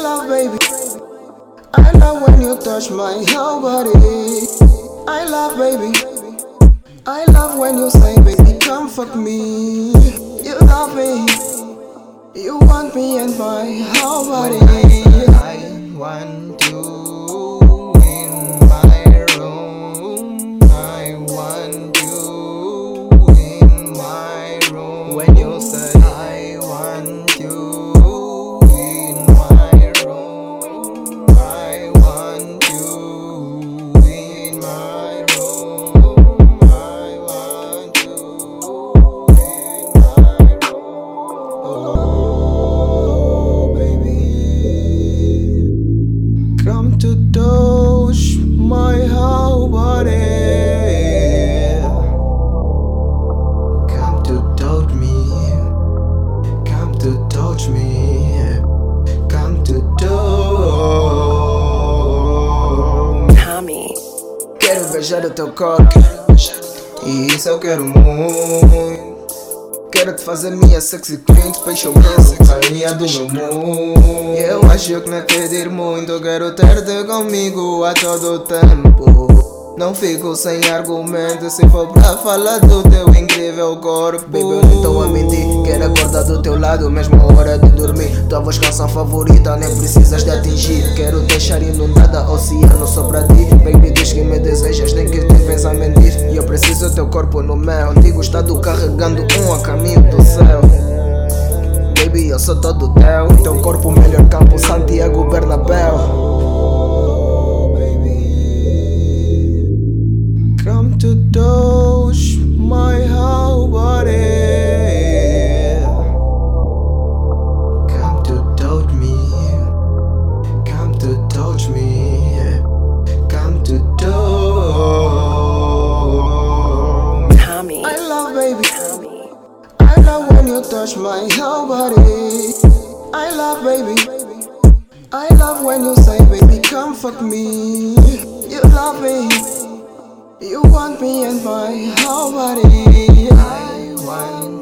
love, baby. I love when you touch my whole body. I love, baby. I love when you say, baby, come fuck me. You love me. You want me and my whole body. When I, want you. Beijar o teu corpo. E isso eu quero muito. Quero te fazer minha sexy queen, peixe o meu, rainha do meu mundo. Eu acho que não pedir muito, quero ter-te comigo a todo tempo. Não fico sem argumentos se for pra falar do teu incrível corpo. Baby, eu nem tô a mentir, quero acordar do teu lado, mesmo a hora de dormir. Tua voz canção favorita, nem precisas de atingir. Quero deixar inundada oceano só pra ti. Baby, diz que me desejas, nem que te vens a mentir. E eu preciso teu corpo no meu antigo estado, carregando um a caminho do céu. Baby, eu sou todo teu. Teu corpo, melhor campo, Santiago Bernabéu. To touch my whole body. Come to touch me. Come to touch me. Come to touch. Tommy. I love, baby. Tommy. I love when you touch my whole body. I love, baby. I love when you say, baby, come fuck me. You love me. You want me and my harmony. I want